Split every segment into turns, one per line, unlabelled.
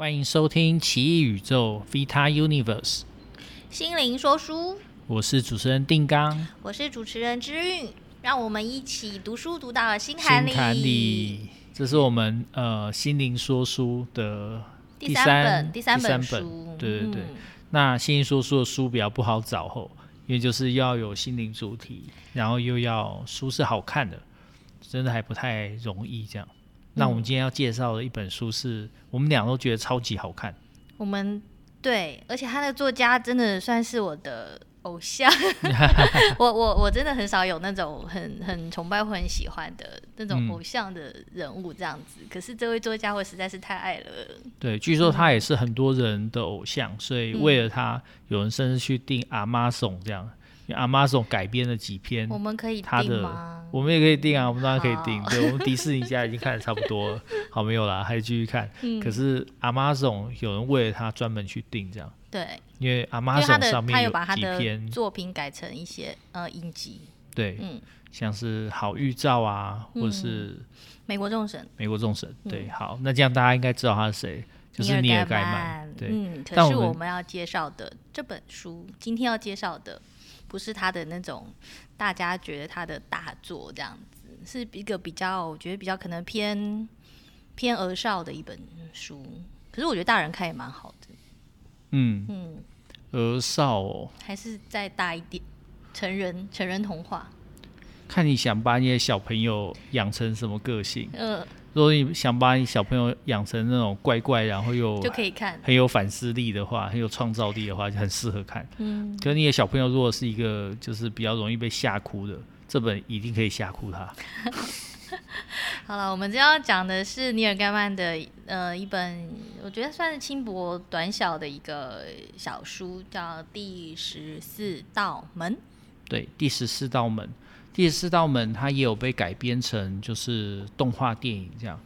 欢迎收听《奇异宇宙 Vita Universe》
心灵说书，
我是主持人定刚，
我是主持人之韵，让我们一起读书读到了心坎里。
心坎里，这是我们呃心灵说书的第三，
本，第三本
对对对，嗯、那心灵说书的书比较不好找后，因为就是要有心灵主题，然后又要书是好看的，真的还不太容易这样。那我们今天要介绍的一本书是，是我们俩都觉得超级好看。
我们对，而且他的作家真的算是我的偶像。我我我真的很少有那种很很崇拜或很喜欢的那种偶像的人物这样子。嗯、可是这位作家我实在是太爱了。
对，据说他也是很多人的偶像，所以为了他，有人甚至去订 Amazon 这样。Amazon 改编了几篇，
我们可以订吗？
我们也可以订啊，我们当然可以订。好对，我们迪士尼家已经看的差不多了，好没有啦，还继续看。嗯、可是 Amazon 有人为了他专门去订这样。对，因为 Amazon 上面有几篇，有把他的
作品改成一些呃影集。
对，嗯，像是好预兆啊，或者是
美国众神。
美国众神，对，好，那这样大家应该知道他是谁，就是尼尔盖曼。对，
嗯，可是我们要介绍的这本书，今天要介绍的。不是他的那种，大家觉得他的大作这样子，是一个比较，我觉得比较可能偏偏儿少的一本书。可是我觉得大人看也蛮好的。
嗯嗯，儿少哦，
还是再大一点，成人成人童话。
看你想把你的小朋友养成什么个性。嗯、呃。如果你想把你小朋友养成那种乖乖，然后又就可以看很有反思力的话，很有创造力的话，就很适合看。嗯，可是你的小朋友如果是一个就是比较容易被吓哭的，这本一定可以吓哭他。
好了，我们今天要讲的是尼尔盖曼的呃一本，我觉得算是轻薄短小的一个小书，叫《第十四道门》。
对，《第十四道门》。第十四道门，它也有被改编成就是动画电影这样，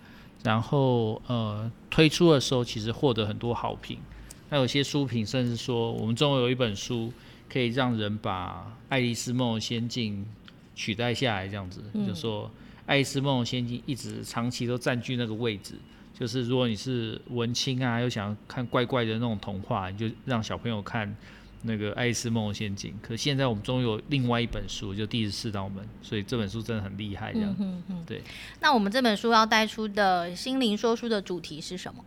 然后呃推出的时候其实获得很多好评，那有些书评甚至说我们中国有一本书可以让人把《爱丽丝梦游仙境》取代下来这样子，嗯、就说《爱丽丝梦游仙境》一直长期都占据那个位置，就是如果你是文青啊，又想看怪怪的那种童话，你就让小朋友看。那个《爱丽丝梦游仙境》，可现在我们终于有另外一本书，就《第十四道门》，所以这本书真的很厉害，这样。嗯嗯。对。
那我们这本书要带出的心灵说书的主题是什么？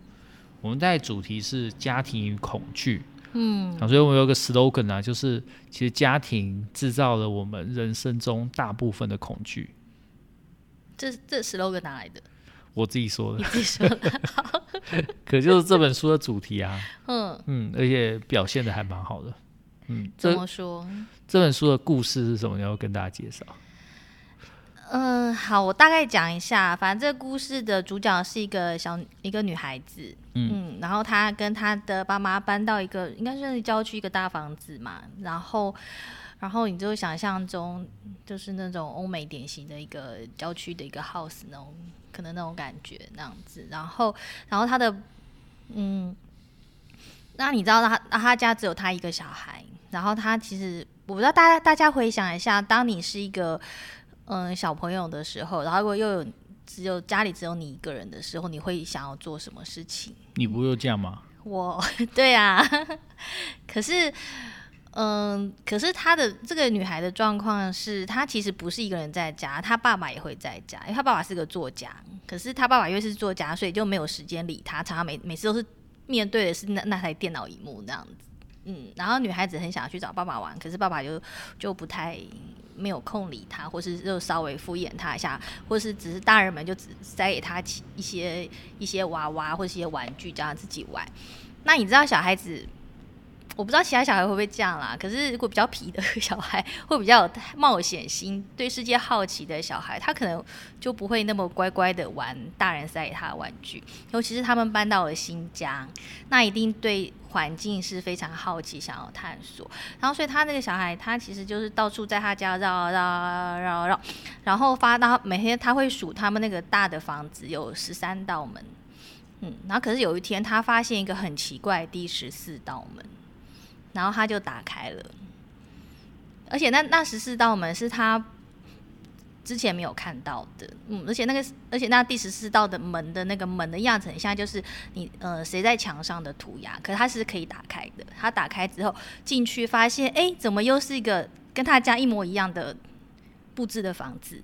我们带主题是家庭与恐惧。嗯。啊，所以我们有个 slogan 啊，就是其实家庭制造了我们人生中大部分的恐惧。
这这 slogan 哪来的？
我自己说的。
你自己说的。
可就是这本书的主题啊。嗯。嗯，而且表现的还蛮好的。嗯，
怎么说？
这本书的故事是什么？你要跟大家介绍。
嗯，好，我大概讲一下。反正这个故事的主角是一个小一个女孩子，嗯，嗯，然后她跟她的爸妈搬到一个应该算是郊区一个大房子嘛，然后，然后你就想象中就是那种欧美典型的一个郊区的一个 house 那种可能那种感觉那样子，然后，然后她的，嗯，那你知道她她家只有她一个小孩。然后他其实我不知道大家大家回想一下，当你是一个嗯小朋友的时候，然后如果又有只有家里只有你一个人的时候，你会想要做什么事情？
你不会这样吗？
我 对啊，可是嗯，可是她的这个女孩的状况是，她其实不是一个人在家，她爸爸也会在家，因为她爸爸是个作家，可是她爸爸因为是作家，所以就没有时间理她，常常每每次都是面对的是那那台电脑萤幕那样子。嗯，然后女孩子很想要去找爸爸玩，可是爸爸就就不太没有空理她，或是就稍微敷衍她一下，或是只是大人们就只塞给她一些一些娃娃或是一些玩具，叫她自己玩。那你知道小孩子？我不知道其他小孩会不会这样啦，可是如果比较皮的 小孩，会比较有冒险心、对世界好奇的小孩，他可能就不会那么乖乖的玩大人塞给他的玩具。尤其是他们搬到了新家，那一定对环境是非常好奇，想要探索。然后，所以他那个小孩，他其实就是到处在他家绕绕绕绕，然后发到每天他会数他们那个大的房子有十三道门，嗯，然后可是有一天他发现一个很奇怪的第十四道门。然后他就打开了，而且那那十四道门是他之前没有看到的，嗯，而且那个，而且那第十四道的门的那个门的样子，很像就是你呃谁在墙上的涂鸦，可是它是可以打开的。他打开之后进去，发现哎，怎么又是一个跟他家一模一样的布置的房子？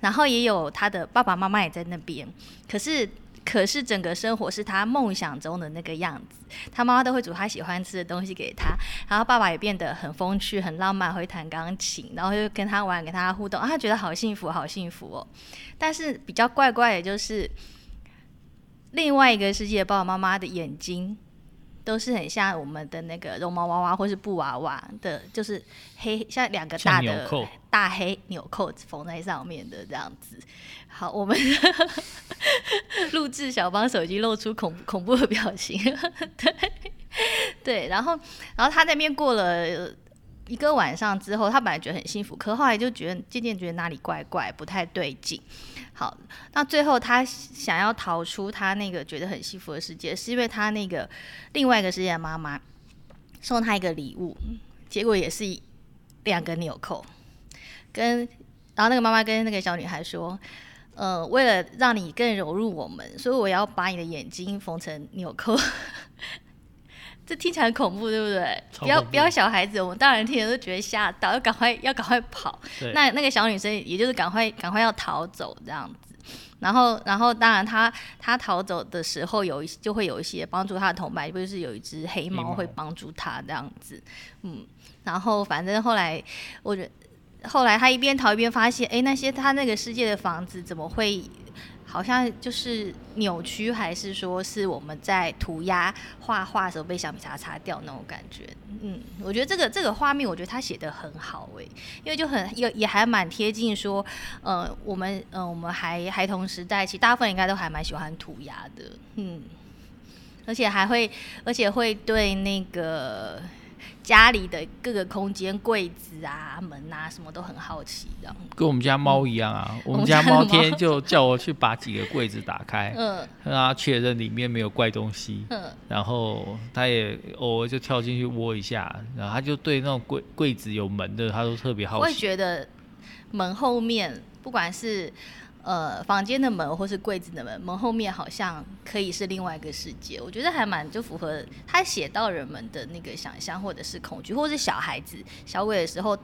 然后也有他的爸爸妈妈也在那边，可是。可是整个生活是他梦想中的那个样子，他妈妈都会煮他喜欢吃的东西给他，然后爸爸也变得很风趣、很浪漫，会弹钢琴，然后就跟他玩、跟他互动，啊，他觉得好幸福、好幸福哦。但是比较怪怪的就是，另外一个世界爸爸妈妈的眼睛。都是很像我们的那个绒毛娃娃或是布娃娃的，就是黑像两个大的大黑纽扣缝在上面的这样子。好，我们 录制小帮手已经露出恐恐怖的表情，对 对，然后然后他那边过了一个晚上之后，他本来觉得很幸福，可后来就觉得渐渐觉得哪里怪怪，不太对劲。好，那最后他想要逃出他那个觉得很幸福的世界，是因为他那个另外一个世界的妈妈送他一个礼物，结果也是两个纽扣，跟然后那个妈妈跟那个小女孩说，呃，为了让你更融入我们，所以我要把你的眼睛缝成纽扣。这听起来很恐怖，对不对？不要不要小孩子，我们大人听了都觉得吓到，要赶快要赶快跑。那那个小女生也就是赶快赶快要逃走这样子。然后然后当然她她逃走的时候有一就会有一些帮助她的同伴，不是有一只黑猫会帮助她这样子。嗯，然后反正后来我觉得后来他一边逃一边发现，哎，那些他那个世界的房子怎么会？好像就是扭曲，还是说是我们在涂鸦画画的时候被橡皮擦擦掉那种感觉？嗯，我觉得这个这个画面，我觉得他写的很好诶，因为就很也也还蛮贴近说，呃，我们呃我们孩孩童时代，其实大部分应该都还蛮喜欢涂鸦的，嗯，而且还会而且会对那个。家里的各个空间，柜子啊、门啊，什么都很好奇，这样。
跟我们家猫一样啊，嗯、我们家猫天天就叫我去把几个柜子打开，嗯，让它确认里面没有怪东西，嗯，然后它也偶尔就跳进去窝一下，然后它就对那种柜柜子有门的，它都特别好奇。
我会觉得门后面，不管是。呃，房间的门或是柜子的门，门后面好像可以是另外一个世界。我觉得还蛮就符合他写到人们的那个想象，或者是恐惧，或者是小孩子小鬼的时候，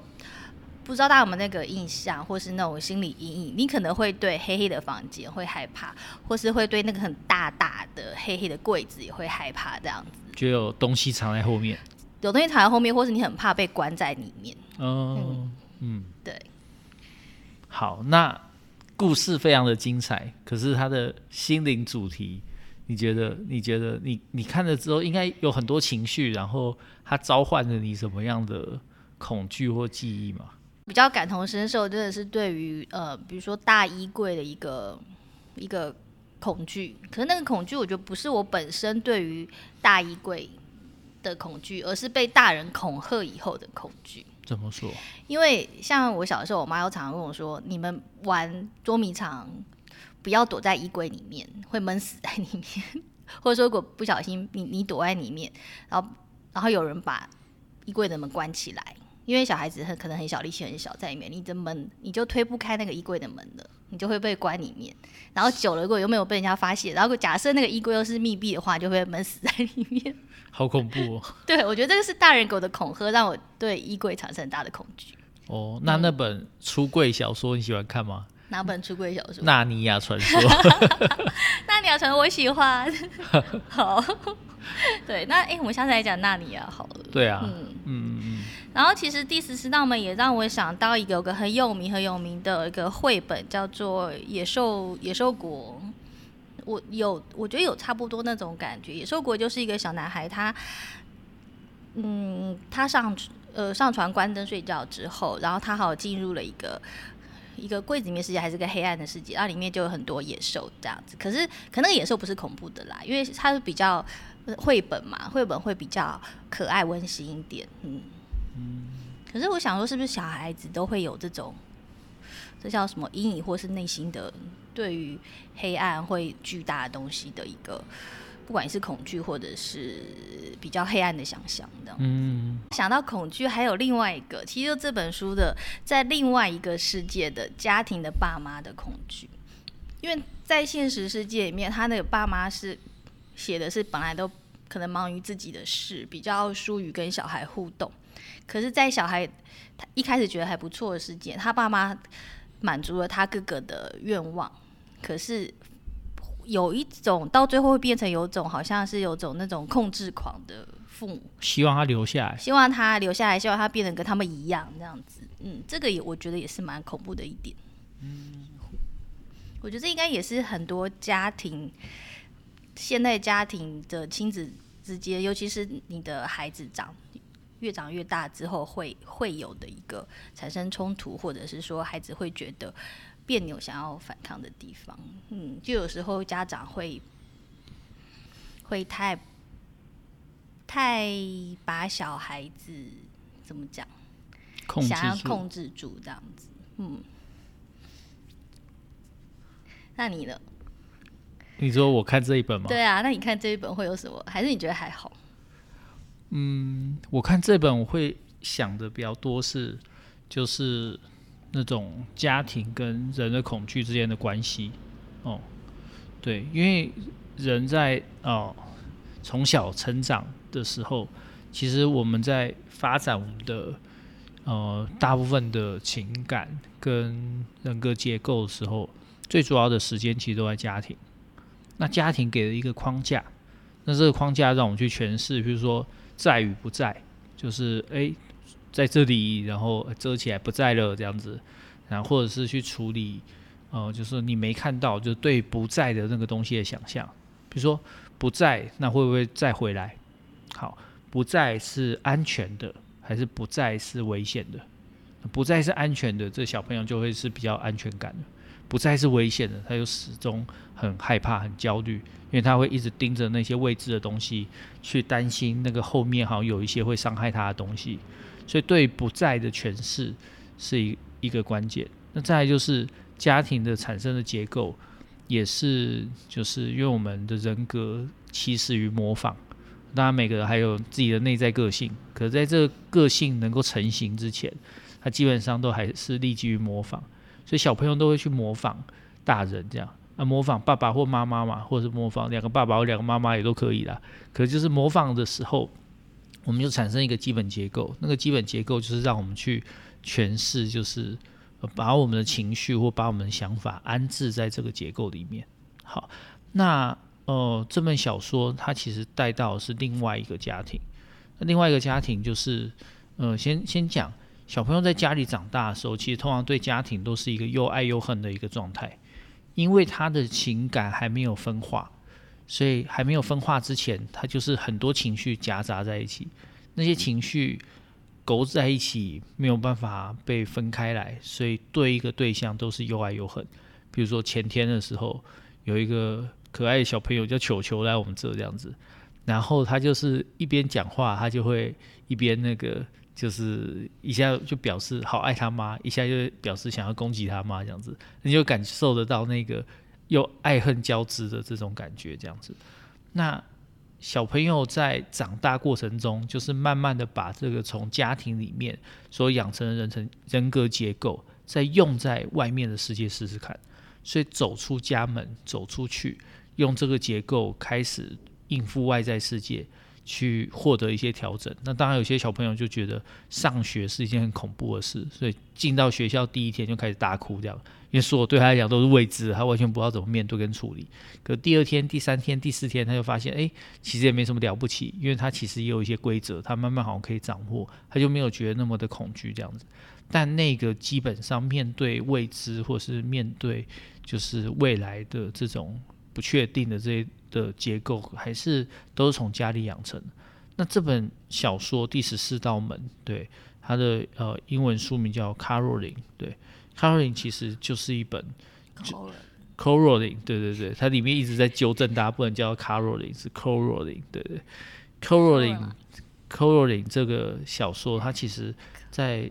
不知道大家有没有那个印象，或是那种心理阴影。你可能会对黑黑的房间会害怕，或是会对那个很大大的黑黑的柜子也会害怕，这样子。
就有东西藏在后面，
有东西藏在后面，或是你很怕被关在里面。
哦、嗯嗯，
对。
好，那。故事非常的精彩，可是他的心灵主题，你觉得？你觉得你你看了之后，应该有很多情绪，然后他召唤了你什么样的恐惧或记忆吗？
比较感同身受，真的是对于呃，比如说大衣柜的一个一个恐惧。可是那个恐惧，我觉得不是我本身对于大衣柜的恐惧，而是被大人恐吓以后的恐惧。
怎么说？
因为像我小的时候，我妈又常常跟我说：“你们玩捉迷藏，不要躲在衣柜里面，会闷死在里面。或者说，如果不小心你你躲在里面，然后然后有人把衣柜的门关起来，因为小孩子很可能很小，力气很小，在里面，你的门你就推不开那个衣柜的门了，你就会被关里面。然后久了，如果有没有被人家发现，然后假设那个衣柜又是密闭的话，就会闷死在里面。”
好恐怖哦！
对，我觉得这个是大人给我的恐吓，让我对衣柜产生很大的恐惧。
哦，那那本出柜小说你喜欢看吗？
哪本出柜小说？
《纳尼亚传说 》。
纳尼亚传说我喜欢。好，对，那哎，我们下次来讲纳尼亚好了。
对啊，嗯嗯嗯。
然后其实第十四道门也让我想到一个有个很有名很有名的一个绘本，叫做《野兽野兽国》。我有，我觉得有差不多那种感觉。野兽国就是一个小男孩，他，嗯，他上呃上船关灯睡觉之后，然后他好进入了一个一个柜子里面世界，还是个黑暗的世界，然后里面就有很多野兽这样子。可是，可那个野兽不是恐怖的啦，因为它是比较绘本嘛，绘本会比较可爱温馨一点，嗯嗯。可是我想说，是不是小孩子都会有这种，这叫什么阴影，或是内心的？对于黑暗会巨大的东西的一个，不管是恐惧或者是比较黑暗的想象的。
嗯，
想到恐惧，还有另外一个，其实就这本书的在另外一个世界的家庭的爸妈的恐惧，因为在现实世界里面，他的爸妈是写的是本来都可能忙于自己的事，比较疏于跟小孩互动。可是，在小孩他一开始觉得还不错的世界，他爸妈满足了他哥哥的愿望，可是。有一种到最后会变成有种好像是有种那种控制狂的父母，
希望他留下来，
希望他留下来，希望他变得跟他们一样这样子。嗯，这个也我觉得也是蛮恐怖的一点。嗯，我觉得这应该也是很多家庭现代家庭的亲子之间，尤其是你的孩子长越长越大之后会会有的一个产生冲突，或者是说孩子会觉得。别扭，想要反抗的地方，嗯，就有时候家长会会太太把小孩子怎么讲，想要控制住这样子，嗯。那你呢？
你说我看这一本吗？
对啊，那你看这一本会有什么？还是你觉得还好？
嗯，我看这本我会想的比较多是，就是。那种家庭跟人的恐惧之间的关系，哦，对，因为人在哦从小成长的时候，其实我们在发展我们的呃大部分的情感跟人格结构的时候，最主要的时间其实都在家庭。那家庭给了一个框架，那这个框架让我们去诠释，比如说在与不在，就是诶。在这里，然后遮起来不在了这样子，然后或者是去处理，呃，就是你没看到，就对不在的那个东西的想象，比如说不在，那会不会再回来？好，不在是安全的，还是不在是危险的？不在是安全的，这小朋友就会是比较安全感的；不在是危险的，他就始终很害怕、很焦虑，因为他会一直盯着那些未知的东西，去担心那个后面好像有一些会伤害他的东西。所以，对不在的诠释是一一个关键。那再来就是家庭的产生的结构，也是就是因为我们的人格起始于模仿。当然，每个人还有自己的内在个性，可在这个个性能够成型之前，他基本上都还是立基于模仿。所以小朋友都会去模仿大人这样，啊，模仿爸爸或妈妈嘛，或者是模仿两个爸爸或两个妈妈也都可以啦。可就是模仿的时候。我们就产生一个基本结构，那个基本结构就是让我们去诠释，就是把我们的情绪或把我们的想法安置在这个结构里面。好，那呃，这本小说它其实带到是另外一个家庭，那另外一个家庭就是呃，先先讲小朋友在家里长大的时候，其实通常对家庭都是一个又爱又恨的一个状态，因为他的情感还没有分化。所以还没有分化之前，他就是很多情绪夹杂在一起，那些情绪勾在一起，没有办法被分开来，所以对一个对象都是又爱又恨。比如说前天的时候，有一个可爱的小朋友叫球球来我们这这样子，然后他就是一边讲话，他就会一边那个，就是一下就表示好爱他妈，一下就表示想要攻击他妈这样子，你就感受得到那个。又爱恨交织的这种感觉，这样子。那小朋友在长大过程中，就是慢慢的把这个从家庭里面所养成的人成人格结构，再用在外面的世界试试看。所以走出家门，走出去，用这个结构开始应付外在世界。去获得一些调整。那当然，有些小朋友就觉得上学是一件很恐怖的事，所以进到学校第一天就开始大哭，这样，因为所有对他来讲都是未知，他完全不知道怎么面对跟处理。可第二天、第三天、第四天，他就发现，哎，其实也没什么了不起，因为他其实也有一些规则，他慢慢好像可以掌握，他就没有觉得那么的恐惧这样子。但那个基本上面对未知，或是面对就是未来的这种不确定的这些。的结构还是都是从家里养成。那这本小说《第十四道门》，对它的呃英文书名叫 Caroling 对。Caroling 其实就是一本 Caroling，对对对，它里面一直在纠正大家不能叫 Caroling，是 Caroling，对对，Caroling，Caroling。这个小说，它其实在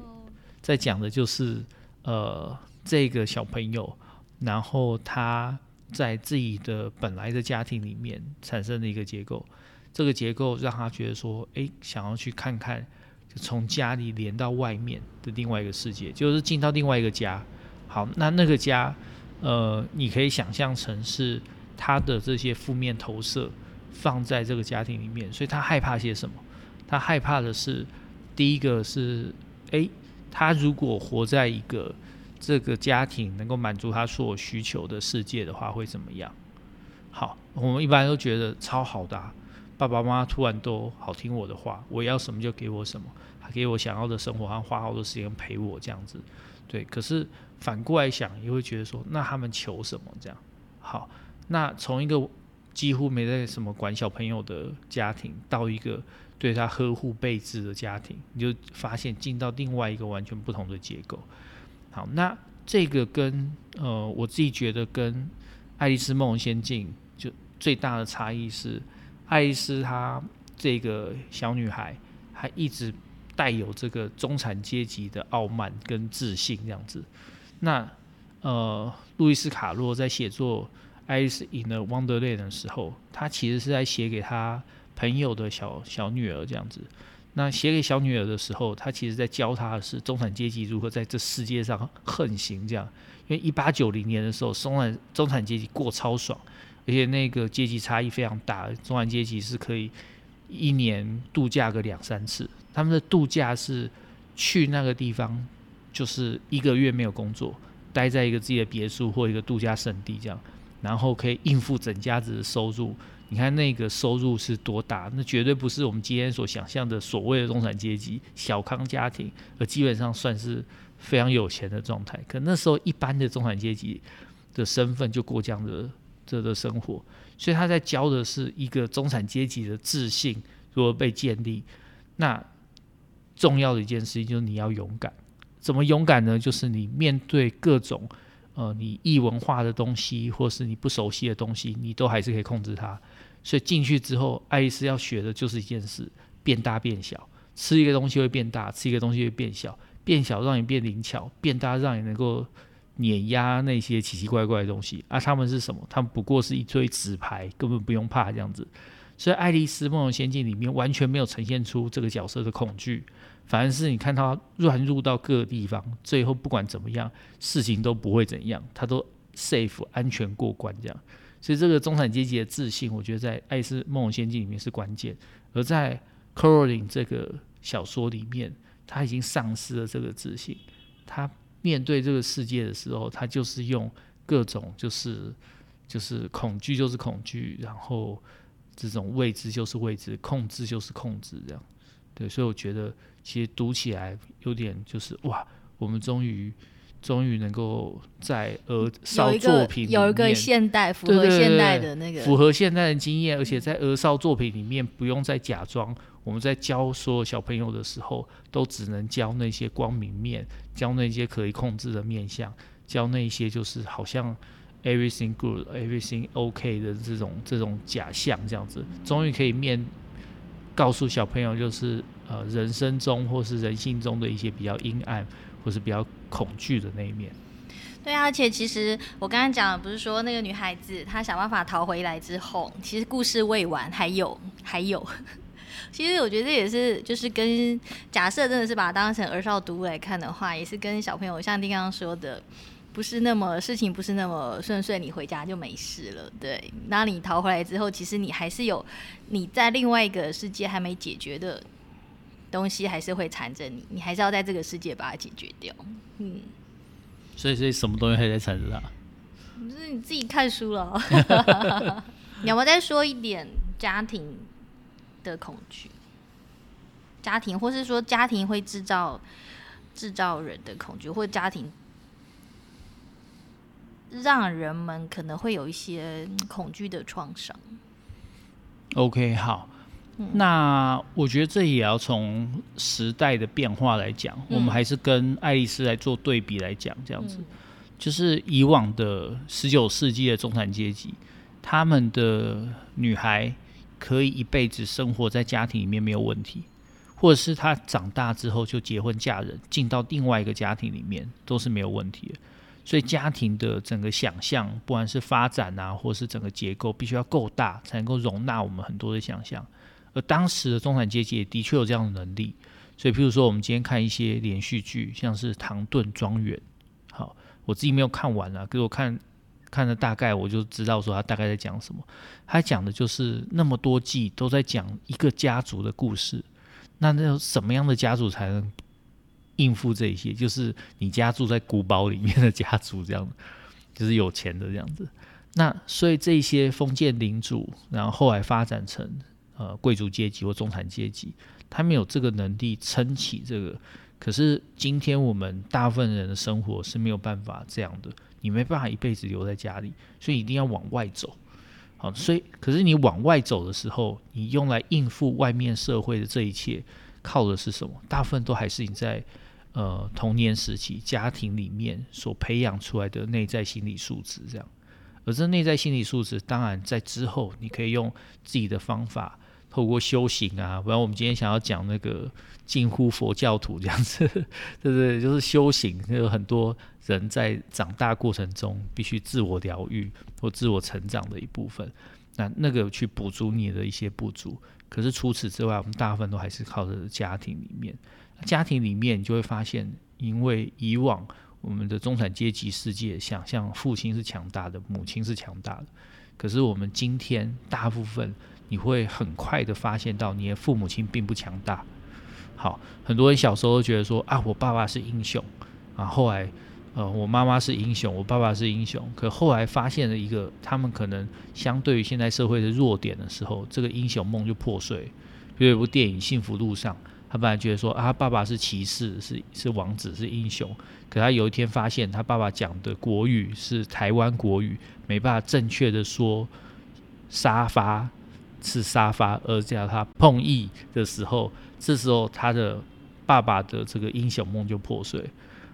在讲的就是呃这个小朋友，然后他。在自己的本来的家庭里面产生的一个结构，这个结构让他觉得说，诶，想要去看看，就从家里连到外面的另外一个世界，就是进到另外一个家。好，那那个家，呃，你可以想象成是他的这些负面投射放在这个家庭里面，所以他害怕些什么？他害怕的是，第一个是，诶，他如果活在一个这个家庭能够满足他所有需求的世界的话，会怎么样？好，我们一般都觉得超好的。爸爸妈妈突然都好听我的话，我要什么就给我什么，还给我想要的生活，还花好多时间陪我这样子。对，可是反过来想，也会觉得说，那他们求什么这样？好，那从一个几乎没在什么管小朋友的家庭，到一个对他呵护备至的家庭，你就发现进到另外一个完全不同的结构。好，那这个跟呃，我自己觉得跟《爱丽丝梦游仙境》就最大的差异是。爱丽丝她这个小女孩，还一直带有这个中产阶级的傲慢跟自信这样子。那呃，路易斯卡洛在写作《爱丽丝 in the Wonderland》的时候，他其实是在写给他朋友的小小女儿这样子。那写给小女儿的时候，他其实在教她的是中产阶级如何在这世界上横行这样。因为一八九零年的时候，中产中产阶级过超爽。而且那个阶级差异非常大，中产阶级是可以一年度假个两三次。他们的度假是去那个地方，就是一个月没有工作，待在一个自己的别墅或一个度假胜地这样，然后可以应付整家子的收入。你看那个收入是多大？那绝对不是我们今天所想象的所谓的中产阶级小康家庭，而基本上算是非常有钱的状态。可那时候一般的中产阶级的身份就过这样的。这的生活，所以他在教的是一个中产阶级的自信如何被建立。那重要的一件事情就是你要勇敢。怎么勇敢呢？就是你面对各种呃你异文化的东西，或是你不熟悉的东西，你都还是可以控制它。所以进去之后，爱丽丝要学的就是一件事：变大变小。吃一个东西会变大，吃一个东西会变小。变小让你变灵巧，变大让你能够。碾压那些奇奇怪怪的东西啊！他们是什么？他们不过是一堆纸牌，根本不用怕这样子。所以《爱丽丝梦游仙境》里面完全没有呈现出这个角色的恐惧，反而是你看他乱入到各个地方，最后不管怎么样，事情都不会怎样，他都 safe 安全过关这样。所以这个中产阶级的自信，我觉得在《爱丽丝梦游仙境》里面是关键。而在 Coraline 这个小说里面，他已经丧失了这个自信，他。面对这个世界的时候，他就是用各种就是就是恐惧就是恐惧，然后这种未知就是未知，控制就是控制，这样对，所以我觉得其实读起来有点就是哇，我们终于终于能够在儿少作品里面
有，有一个现代符合现代的那个
符合现代的经验，而且在儿少作品里面不用再假装。我们在教所有小朋友的时候，都只能教那些光明面，教那些可以控制的面相，教那些就是好像 everything good, everything okay 的这种这种假象，这样子，终于可以面告诉小朋友，就是呃人生中或是人性中的一些比较阴暗或是比较恐惧的那一面。
对啊，而且其实我刚刚讲的不是说那个女孩子她想办法逃回来之后，其实故事未完，还有还有。其实我觉得也是，就是跟假设真的是把它当成儿少读物来看的话，也是跟小朋友像丁刚刚说的，不是那么事情不是那么顺遂，你回家就没事了。对，那你逃回来之后，其实你还是有你在另外一个世界还没解决的东西，还是会缠着你，你还是要在这个世界把它解决掉。嗯，
所以所以什么东西还在缠着他？
就是你自己看书了。你要不要再说一点家庭？的恐惧，家庭，或是说家庭会制造制造人的恐惧，或家庭让人们可能会有一些恐惧的创伤。
OK，好，嗯，那我觉得这也要从时代的变化来讲，嗯，我们还是跟爱丽丝来做对比来讲，这样子，嗯，就是以往的十九世纪的中产阶级，他们的女孩。可以一辈子生活在家庭里面没有问题，或者是她长大之后就结婚嫁人，进到另外一个家庭里面都是没有问题的。所以家庭的整个想象，不管是发展啊，或是整个结构，必须要够大，才能够容纳我们很多的想象。而当时的中产阶级也的确有这样的能力。所以，譬如说，我们今天看一些连续剧，像是《唐顿庄园》，好，我自己没有看完啊，可是我看看了大概，我就知道说他大概在讲什么。他讲的就是那么多季都在讲一个家族的故事，那那什么样的家族才能应付这些？就是你家住在古堡里面的家族，这样，就是有钱的这样子。那所以这些封建领主，然后后来发展成呃贵族阶级或中产阶级。他们有这个能力撑起这个，可是今天我们大部分人的生活是没有办法这样的，你没办法一辈子留在家里，所以一定要往外走。好，所以可是你往外走的时候，你用来应付外面社会的这一切，靠的是什么？大部分都还是你在呃童年时期家庭里面所培养出来的内在心理素质这样，而这内在心理素质，当然在之后你可以用自己的方法。透过修行啊，不然我们今天想要讲那个近乎佛教徒这样子，对不对？就是修行，有很多人在长大过程中必须自我疗愈或自我成长的一部分，那那个去补足你的一些不足。可是除此之外，我们大部分都还是靠着家庭里面，家庭里面你就会发现，因为以往我们的中产阶级世界想象父亲是强大的，母亲是强大的，可是我们今天大部分。你会很快的发现到你的父母亲并不强大。好，很多人小时候都觉得说啊，我爸爸是英雄啊，后来呃，我妈妈是英雄，我爸爸是英雄。可后来发现了一个，他们可能相对于现在社会的弱点的时候，这个英雄梦就破碎。比如有一部电影《幸福路上》，他本来觉得说啊，爸爸是骑士，是是王子，是英雄。可他有一天发现，他爸爸讲的国语是台湾国语，没办法正确的说沙发。是沙发，而叫他碰意的时候，这时候他的爸爸的这个英雄梦就破碎。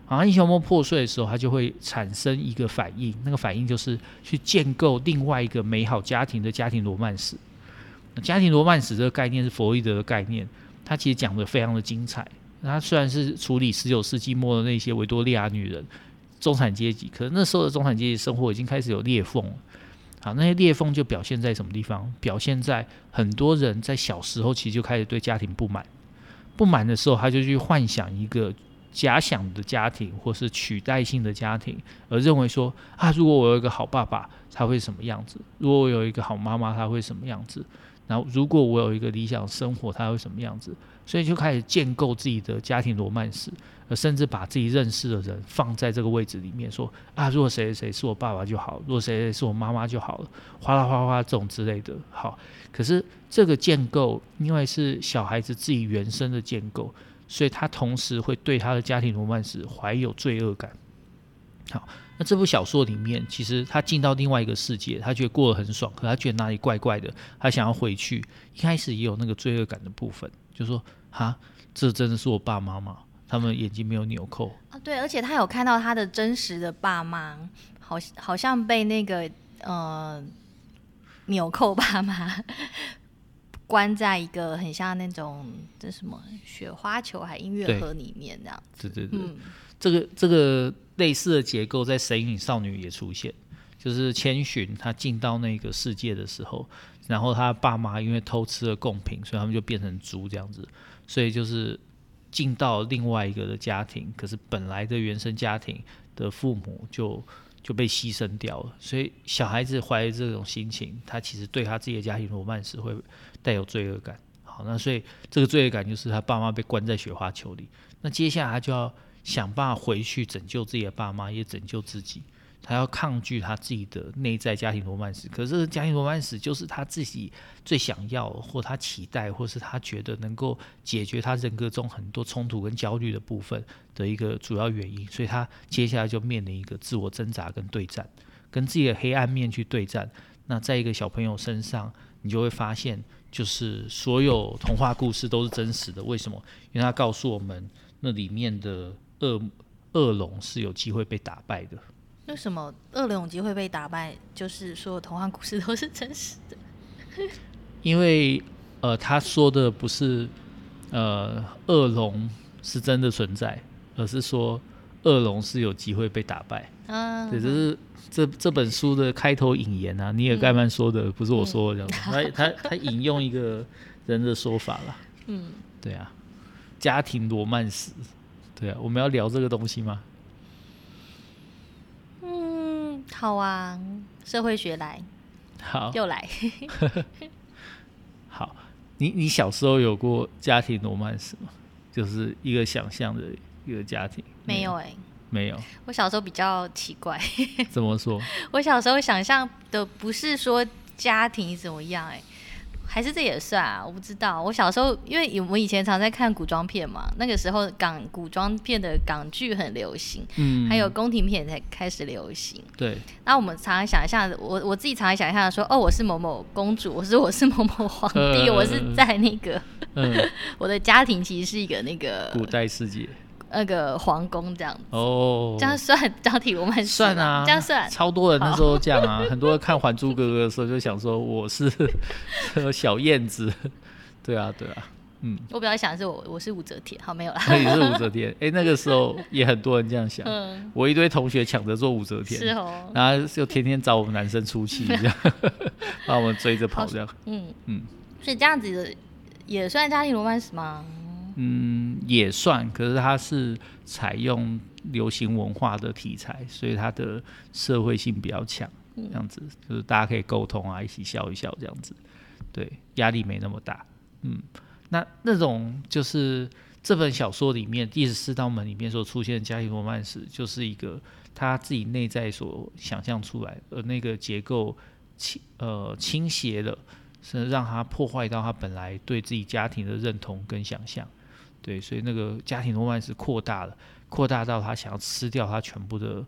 啊，英雄梦破碎的时候，他就会产生一个反应，那个反应就是去建构另外一个美好家庭的家庭罗曼史。家庭罗曼史这个概念是弗洛伊德的概念，他其实讲得非常的精彩。他虽然是处理十九世纪末的那些维多利亚女人、中产阶级，可是那时候的中产阶级生活已经开始有裂缝。好，那些裂缝就表现在什么地方？表现在很多人在小时候其实就开始对家庭不满，不满的时候他就去幻想一个假想的家庭，或是取代性的家庭，而认为说啊，如果我有一个好爸爸，他会什么样子？如果我有一个好妈妈，他会什么样子？然后如果我有一个理想生活，他会什么样子？所以就开始建构自己的家庭罗曼史。甚至把自己认识的人放在这个位置里面，说啊，如果谁谁是我爸爸就好，如果谁谁是我妈妈就好了，哗啦哗啦这种之类的。好，可是这个建构，因为是小孩子自己原生的建构，所以他同时会对他的家庭罗曼史怀有罪恶感。好，那这部小说里面，其实他进到另外一个世界，他觉得过得很爽，可他觉得哪里怪怪的，他想要回去。一开始也有那个罪恶感的部分，就说哈，这真的是我爸妈吗？他们眼睛没有纽扣
啊，对，而且他有看到他的真实的爸妈，好，好像被那个呃纽扣爸妈 关在一个很像那种这什么雪花球还音乐盒里面这样子。
对对对，嗯、这个这个类似的结构在《神隐少女》也出现，就是千寻他进到那个世界的时候，然后他爸妈因为偷吃了贡品，所以他们就变成猪这样子，所以就是。进到另外一个的家庭，可是本来的原生家庭的父母就就被牺牲掉了，所以小孩子怀着这种心情，他其实对他自己的家庭罗曼史会带有罪恶感。好，那所以这个罪恶感就是他爸妈被关在雪花球里，那接下来他就要想办法回去拯救自己的爸妈，也拯救自己。他要抗拒他自己的内在家庭罗曼史，可是家庭罗曼史就是他自己最想要，或他期待，或是他觉得能够解决他人格中很多冲突跟焦虑的部分的一个主要原因。所以他接下来就面临一个自我挣扎跟对战，跟自己的黑暗面去对战。那在一个小朋友身上，你就会发现，就是所有童话故事都是真实的。为什么？因为他告诉我们，那里面的恶恶龙是有机会被打败的。
为什么恶龙有机会被打败？就是说童话故事都是真实的。
因为呃，他说的不是呃恶龙是真的存在，而是说恶龙是有机会被打败。嗯，对，这是这这本书的开头引言啊。尼尔盖曼说的，不是我说的这样子。嗯、他他他引用一个人的说法啦。嗯，对啊，家庭罗曼史，对啊，我们要聊这个东西吗？
嗯，好啊，社会学来，
好，
又来。
好，你你小时候有过家庭罗曼史吗？就是一个想象的一个家庭？
没有哎、欸。
没有，
我小时候比较奇怪。
怎么说？
我小时候想象的不是说家庭怎么样，哎，还是这也算啊？我不知道。我小时候，因为我以前常在看古装片嘛，那个时候港古装片的港剧很流行，嗯，还有宫廷片才开始流行。
对。
那我们常常想象，我我自己常常想象说，哦，我是某某公主，我是我是某某皇帝，呃、我是在那个，嗯、我的家庭其实是一个那个
古代世界。
那个皇宫这样子
哦，
这样算家庭罗曼史
算啊，
这样算。
超多人那时候这样啊，很多人看《还珠格格》的时候就想说我是 小燕子，对啊对啊，嗯。
我比较想的是我我是武则天，好没有啦。
那你是武则天，哎、欸，那个时候也很多人这样想。嗯。我一堆同学抢着做武则天，是哦。然后就天天找我们男生出气，这 样把我们追着跑这样。嗯嗯。
所以这样子的也算家庭罗曼史吗？
嗯，也算，可是它是采用流行文化的题材，所以它的社会性比较强，这样子就是大家可以沟通啊，一起笑一笑这样子，对，压力没那么大。嗯，那那种就是这本小说里面第十四道门里面所出现的家庭罗曼史，就是一个他自己内在所想象出来，而那个结构倾呃倾斜了，是让他破坏到他本来对自己家庭的认同跟想象。对，所以那个家庭罗曼史扩大了，扩大到他想要吃掉他全部的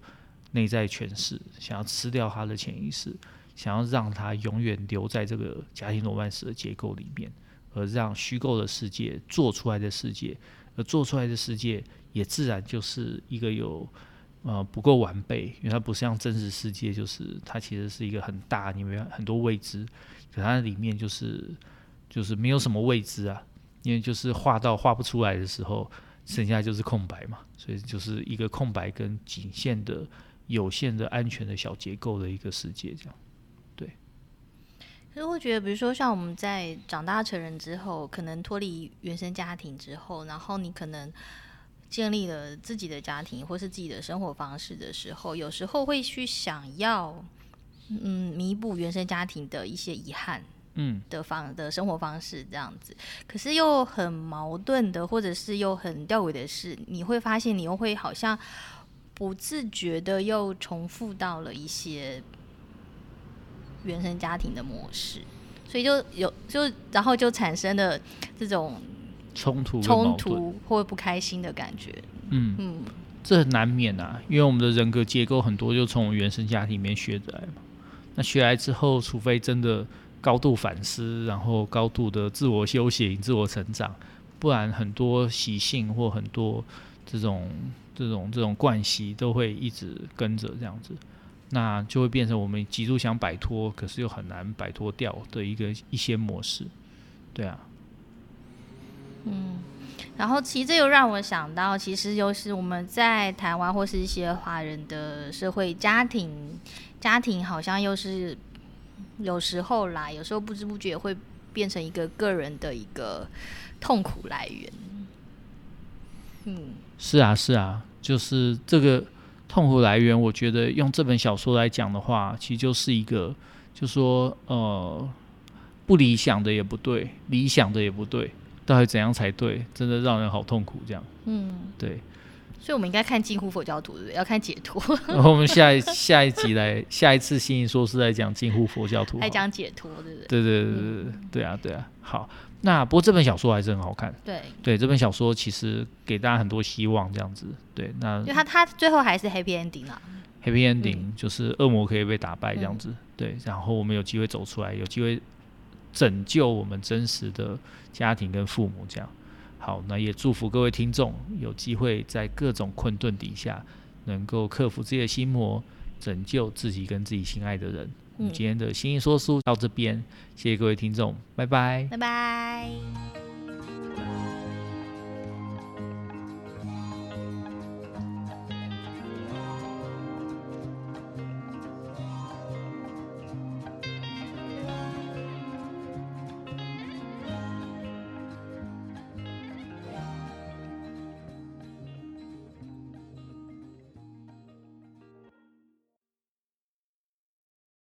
内在诠释，想要吃掉他的潜意识，想要让他永远留在这个家庭罗曼史的结构里面，而让虚构的世界做出来的世界，而做出来的世界也自然就是一个有呃不够完备，因为它不像真实世界，就是它其实是一个很大，里面很多未知，可它里面就是就是没有什么未知啊。因为就是画到画不出来的时候，剩下就是空白嘛，所以就是一个空白跟仅限的、有限的、安全的小结构的一个世界，这样。对。
可是我觉得，比如说像我们在长大成人之后，可能脱离原生家庭之后，然后你可能建立了自己的家庭或是自己的生活方式的时候，有时候会去想要，嗯，弥补原生家庭的一些遗憾。嗯，的方的生活方式这样子，可是又很矛盾的，或者是又很吊诡的是，你会发现你又会好像不自觉的又重复到了一些原生家庭的模式，所以就有就然后就产生了这种
冲突
冲突或不开心的感觉。
嗯嗯，这很难免啊，因为我们的人格结构很多就从原生家庭里面学来嘛。那学来之后，除非真的。高度反思，然后高度的自我修行、自我成长，不然很多习性或很多这种、这种、这种惯习都会一直跟着这样子，那就会变成我们极度想摆脱，可是又很难摆脱掉的一个一些模式。对啊，
嗯，然后其实这又让我想到，其实就是我们在台湾或是一些华人的社会家庭，家庭好像又是。有时候啦，有时候不知不觉会变成一个个人的一个痛苦来源。嗯，
是啊，是啊，就是这个痛苦来源。我觉得用这本小说来讲的话，其实就是一个，就说呃，不理想的也不对，理想的也不对，到底怎样才对？真的让人好痛苦，这样。嗯，对。
所以，我们应该看近乎佛教徒，对不对？要看解脱。
然 后我们下一下一集来，下一次心理说是在讲近乎佛教徒，
来讲解脱，对不对？
对对对对对，嗯、对啊对啊。好，那不过这本小说还是很好看。
对
对，这本小说其实给大家很多希望，这样子。对，那
因为他他最后还是 happy ending 啊。
happy ending、嗯、就是恶魔可以被打败这样子。嗯、对，然后我们有机会走出来，有机会拯救我们真实的家庭跟父母这样。好，那也祝福各位听众有机会在各种困顿底下，能够克服自己的心魔，拯救自己跟自己心爱的人。嗯，今天的心意说书到这边，谢谢各位听众，拜拜，
拜拜。